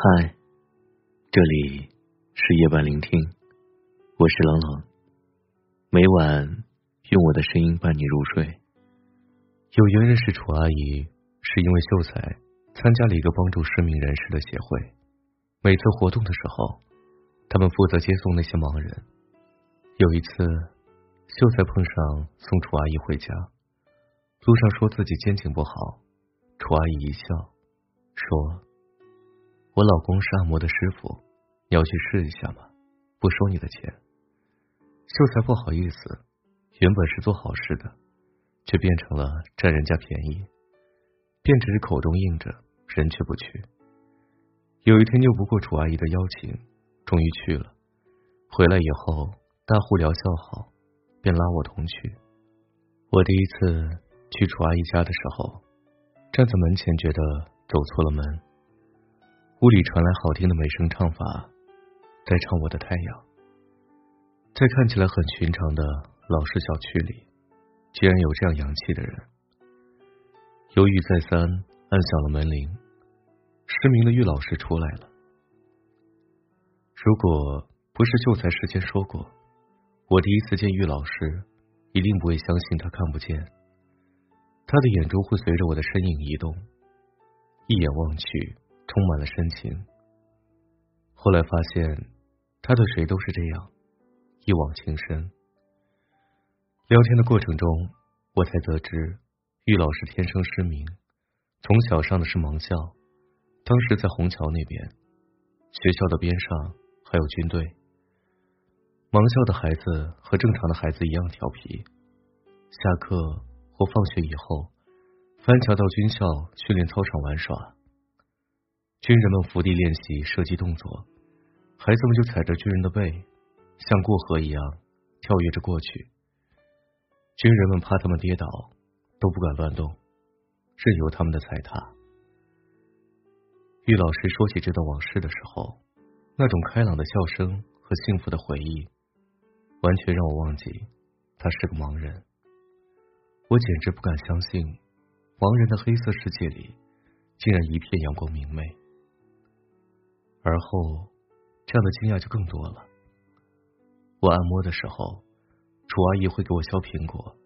嗨，这里是夜半聆听，我是冷冷。每晚用我的声音伴你入睡。有缘认识楚阿姨，是因为秀才参加了一个帮助失明人士的协会。每次活动的时候，他们负责接送那些盲人。有一次，秀才碰上送楚阿姨回家，路上说自己肩颈不好，楚阿姨一笑说。我老公是按摩的师傅，你要去试一下吗？不收你的钱。秀才不好意思，原本是做好事的，却变成了占人家便宜，便只是口中应着，人却不去。有一天拗不过楚阿姨的邀请，终于去了。回来以后，大户疗效好，便拉我同去。我第一次去楚阿姨家的时候，站在门前，觉得走错了门。屋里传来好听的美声唱法，在唱《我的太阳》。在看起来很寻常的老式小区里，居然有这样洋气的人。犹豫再三，按响了门铃。失明的玉老师出来了。如果不是秀才事先说过，我第一次见玉老师，一定不会相信他看不见。他的眼珠会随着我的身影移动，一眼望去。充满了深情。后来发现，他对谁都是这样，一往情深。聊天的过程中，我才得知，玉老师天生失明，从小上的是盲校。当时在虹桥那边，学校的边上还有军队。盲校的孩子和正常的孩子一样调皮，下课或放学以后，翻墙到军校训练操场玩耍。军人们伏地练习射击动作，孩子们就踩着军人的背，像过河一样跳跃着过去。军人们怕他们跌倒，都不敢乱动，任由他们的踩踏。玉老师说起这段往事的时候，那种开朗的笑声和幸福的回忆，完全让我忘记他是个盲人。我简直不敢相信，盲人的黑色世界里，竟然一片阳光明媚。而后，这样的惊讶就更多了。我按摩的时候，楚阿姨会给我削苹果，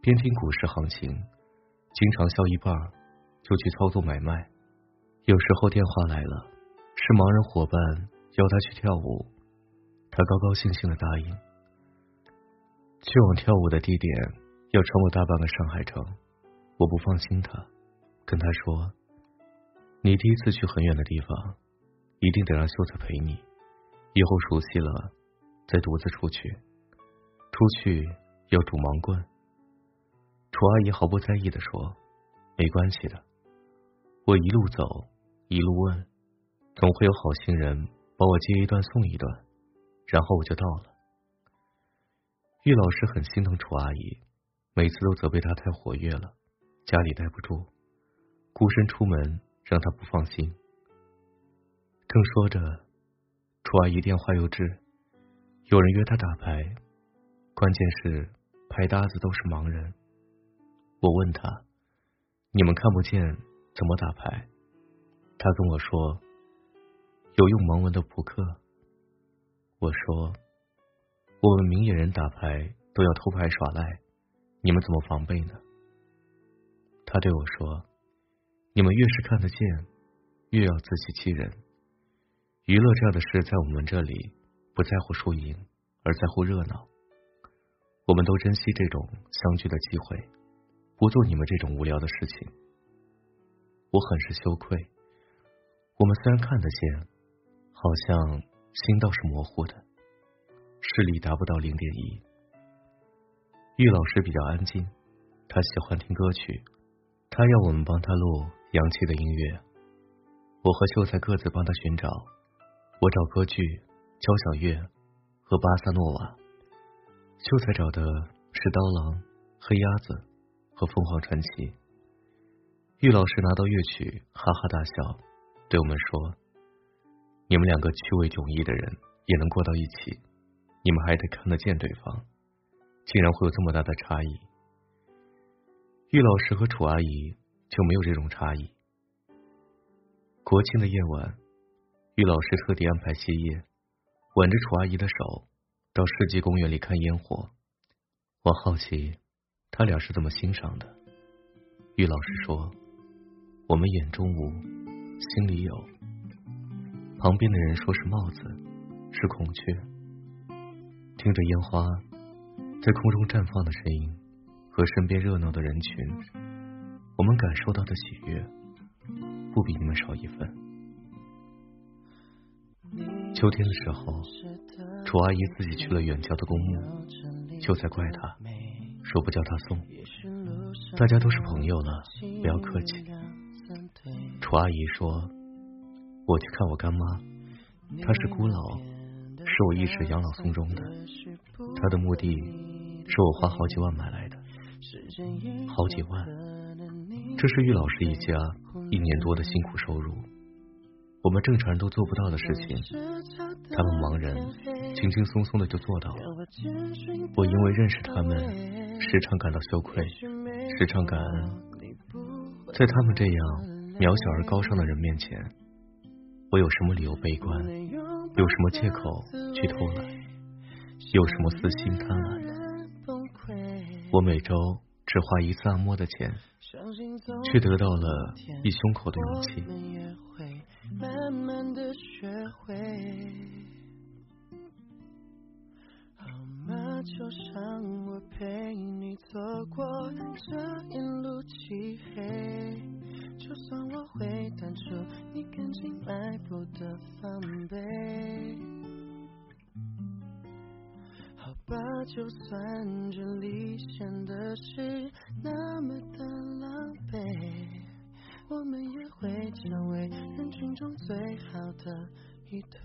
边听股市行情，经常削一半就去操作买卖。有时候电话来了，是盲人伙伴邀他去跳舞，他高高兴兴的答应。去往跳舞的地点要穿过大半个上海城，我不放心他，跟他说：“你第一次去很远的地方。”一定得让秀才陪你，以后熟悉了再独自出去。出去要拄盲棍。楚阿姨毫不在意的说：“没关系的，我一路走，一路问，总会有好心人帮我接一段送一段，然后我就到了。”玉老师很心疼楚阿姨，每次都责备她太活跃了，家里待不住，孤身出门让她不放心。正说着，楚阿姨电话又至，有人约她打牌，关键是牌搭子都是盲人。我问他：“你们看不见怎么打牌？”他跟我说：“有用盲文的扑克。”我说：“我们明眼人打牌都要偷牌耍赖，你们怎么防备呢？”他对我说：“你们越是看得见，越要自欺欺人。”娱乐这样的事，在我们这里不在乎输赢，而在乎热闹。我们都珍惜这种相聚的机会，不做你们这种无聊的事情。我很是羞愧。我们虽然看得见，好像心倒是模糊的，视力达不到零点一。玉老师比较安静，他喜欢听歌曲，他要我们帮他录洋气的音乐。我和秀才各自帮他寻找。我找歌剧、交响乐和巴萨诺瓦，秀才找的是刀郎、黑鸭子和凤凰传奇。玉老师拿到乐曲，哈哈大笑，对我们说：“你们两个趣味迥异的人也能过到一起，你们还得看得见对方，竟然会有这么大的差异。”玉老师和楚阿姨就没有这种差异。国庆的夜晚。玉老师特地安排歇业，挽着楚阿姨的手到世纪公园里看烟火。我好奇他俩是怎么欣赏的。玉老师说：“我们眼中无，心里有。”旁边的人说是帽子，是孔雀。听着烟花在空中绽放的声音和身边热闹的人群，我们感受到的喜悦不比你们少一分。秋天的时候，楚阿姨自己去了远郊的公墓，就在怪他，说不叫他送。大家都是朋友了，不要客气。楚阿姨说：“我去看我干妈，她是孤老，是我一直养老送终的。她的墓地是我花好几万买来的，好几万，这是玉老师一家一年多的辛苦收入。”我们正常人都做不到的事情，他们盲人轻轻松松的就做到了。我因为认识他们，时常感到羞愧，时常感恩。在他们这样渺小而高尚的人面前，我有什么理由悲观？有什么借口去偷懒？有什么私心贪婪？我每周只花一次按摩的钱，却得到了一胸口的勇气。漆黑，就算我会淡出你感情埋伏的防备，好吧？就算这里显得是那么的狼狈。我们也会成为人群中最好的一对。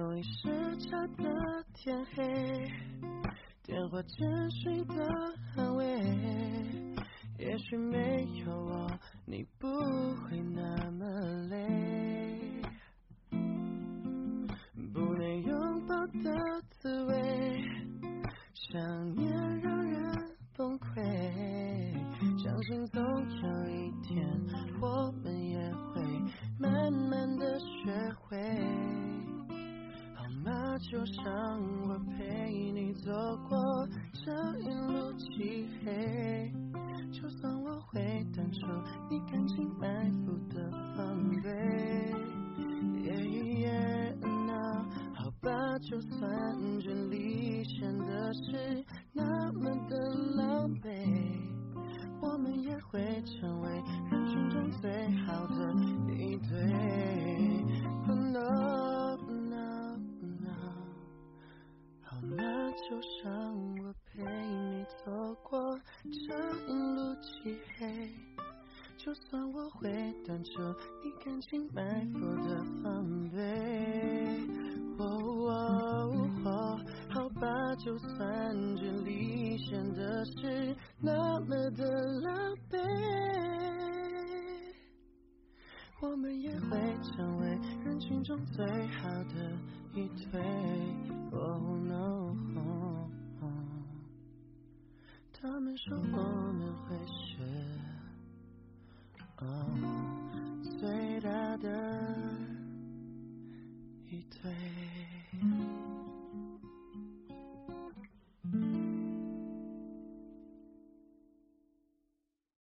同一时差的天黑，电话简讯的安慰，也许没有我，你不会那么累。不能拥抱的滋味，想念想你感情埋伏的防备。哦，好吧，就算这里显得是那么的狼狈，我们也会成为人群中最好的一对。Oh no。他们说我们会是最大的一对。